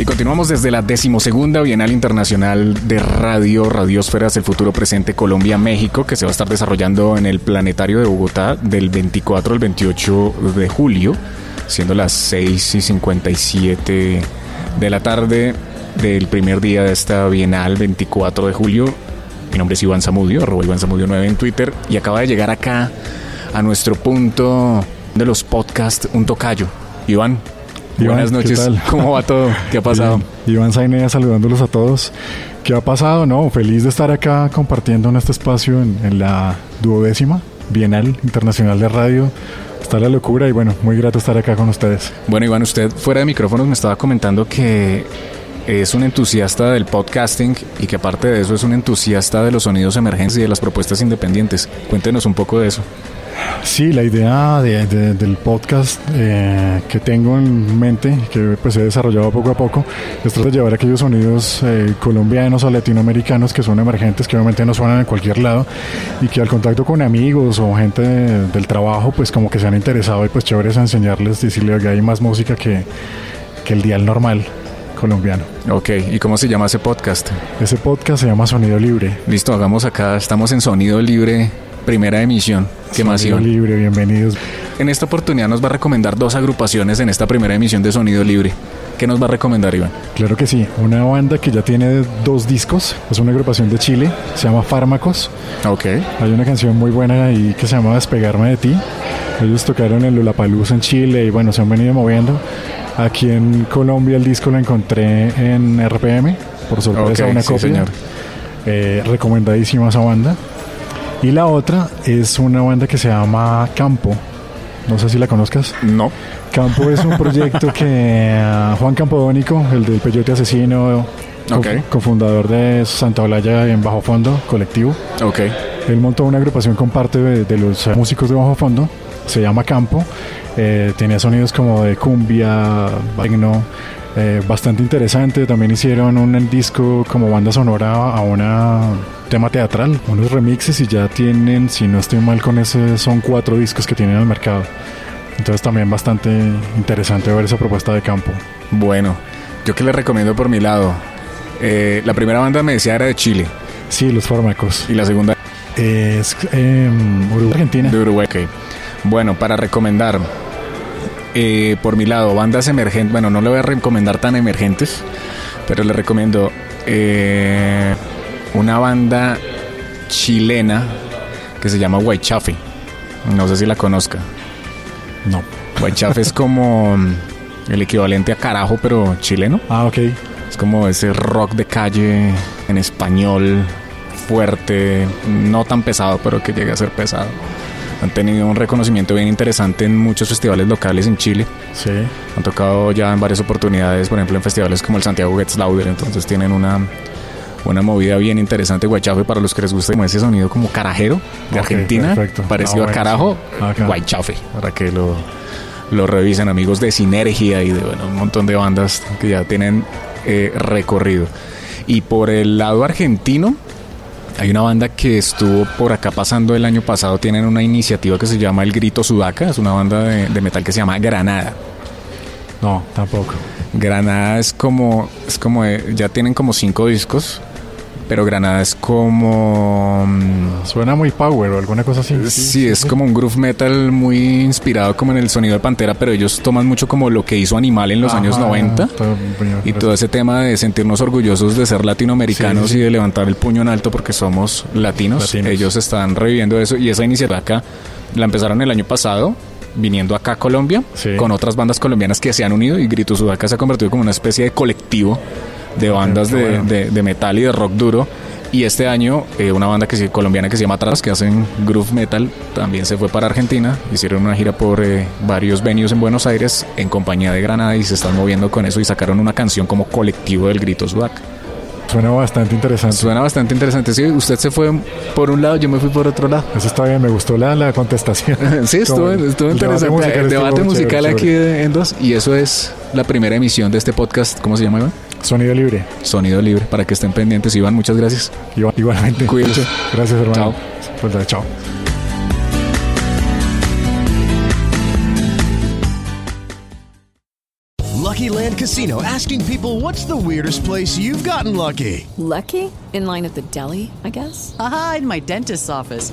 Y continuamos desde la decimosegunda Bienal Internacional de Radio, Radiosferas, el futuro presente Colombia-México, que se va a estar desarrollando en el Planetario de Bogotá del 24 al 28 de julio, siendo las 6 y 57 de la tarde del primer día de esta Bienal, 24 de julio. Mi nombre es Iván Zamudio, arroba Iván Zamudio 9 en Twitter, y acaba de llegar acá a nuestro punto de los podcasts, un tocayo. Iván, Buenas noches. ¿Cómo va todo? ¿Qué ha pasado? Iván Zainea saludándolos a todos. ¿Qué ha pasado? No, feliz de estar acá compartiendo en este espacio en, la duodécima Bienal Internacional de Radio. Está la locura y bueno, muy grato estar acá con ustedes. Bueno, Iván, usted fuera de micrófonos me estaba comentando que es un entusiasta del podcasting y que aparte de eso es un entusiasta de los sonidos emergentes y de las propuestas independientes. Cuéntenos un poco de eso. Sí, la idea del podcast eh, que tengo en mente, que pues he desarrollado poco a poco, es tratar de llevar aquellos sonidos eh, colombianos o latinoamericanos que son emergentes, que obviamente no suenan en cualquier lado y que al contacto con amigos o gente del trabajo, pues como que se han interesado y pues chévere es enseñarles, decirle que hay más música que, que el dial normal colombiano. Ok, ¿y cómo se llama ese podcast? Ese podcast se llama Sonido Libre. Listo, hagamos acá, estamos en Sonido Libre primera emisión. ¿Qué Sonido Libre, bienvenidos. En esta oportunidad nos va a recomendar dos agrupaciones en esta primera emisión de Sonido Libre. ¿Qué nos va a recomendar, Iván? Claro que sí. Una banda que ya tiene dos discos. Es una agrupación de Chile. Se llama Fármacos. Ok. Hay una canción muy buena ahí que se llama Despegarme de ti. Ellos tocaron en Lollapalooza en Chile y bueno, se han venido moviendo. Aquí en Colombia el disco lo encontré en RPM. Por sorpresa, una copia. Señor. Eh, recomendadísima esa banda. Y la otra es una banda que se llama Campo. No sé si la conozcas. No. Campo es un proyecto que ah, Juan Campodónico, el del Peyote Asesino, cofundador de Santa Olaya en Bajo Fondo, colectivo. Okay. Él montó una agrupación con parte de, los músicos de Bajo Fondo. Se llama Campo. Eh, tenía sonidos como de cumbia, bagno, eh, bastante interesante. También hicieron un disco como banda sonora a una tema teatral, unos remixes y ya tienen, si no estoy mal con ese, son cuatro discos que tienen en el mercado. Entonces también bastante interesante ver esa propuesta de campo. Bueno, yo que les recomiendo por mi lado. Eh, la primera banda me decía era de Chile. Sí, los fármacos. ¿Y la segunda? Es em, Uruguay, Argentina. De Uruguay, ok. Bueno, para recomendar, eh, por mi lado, bandas emergentes, bueno, no le voy a recomendar tan emergentes, pero le recomiendo eh, una banda chilena que se llama Guaychafe. No sé si la conozca. No. Guaychafe es como el equivalente a carajo, pero chileno. Ah, ok. Es como ese rock de calle en español, fuerte, no tan pesado, pero que llega a ser pesado. Han tenido un reconocimiento bien interesante en muchos festivales locales en Chile. Sí. Han tocado ya en varias oportunidades, por ejemplo, en festivales como el Santiago Gets Louder, entonces tienen una una movida bien interesante, Guaychafe, para los que les guste como ese sonido como carajero de Argentina, parecido a carajo, Guaychafe, para que lo, lo revisen amigos de Sinergia y de bueno, un montón de bandas que ya tienen eh, recorrido. Y por el lado argentino, hay una banda que estuvo por acá pasando el año pasado, tienen una iniciativa que se llama El Grito Sudaca, es una banda de, de metal que se llama Granada. No, tampoco. Granada es como, es como, eh, ya tienen como cinco discos pero Granada es como... Mm, Suena muy power o alguna cosa así. Sí, es como un groove metal muy inspirado como en el sonido de Pantera, pero ellos toman mucho como lo que hizo Animal en los años 90 y todo ese tema de sentirnos orgullosos de ser latinoamericanos y de levantar el puño en alto porque somos latinos. Ellos están reviviendo eso y esa iniciativa acá la empezaron el año pasado viniendo acá a Colombia con otras bandas colombianas que se han unido y Grito Sudaca se ha convertido como una especie de colectivo de bandas de, metal y de rock duro. Y este año eh, una banda que colombiana que se llama Atrás, que hacen groove metal, también se fue para Argentina. Hicieron una gira por eh, varios venues en Buenos Aires en compañía de Granada y se están moviendo con eso y sacaron una canción como colectivo del Grito Sudac. Suena bastante interesante. Suena bastante interesante. Sí, usted se fue por un lado, yo me fui por otro lado. Eso está bien, me gustó la, la contestación. sí, estuvo, estuvo interesante. El debate musical, aquí en dos. Y eso es la primera emisión de este podcast. ¿Cómo se llama, Iván? Sonido libre. Sonido libre, para que estén pendientes. Iván, muchas gracias. igualmente. Cuídense. Gracias, hermano. Chao. Pues, chao. Lucky Land Casino asking people what's the weirdest place you've gotten lucky? Lucky? In line at the deli, I guess? Aha, in my dentist's office.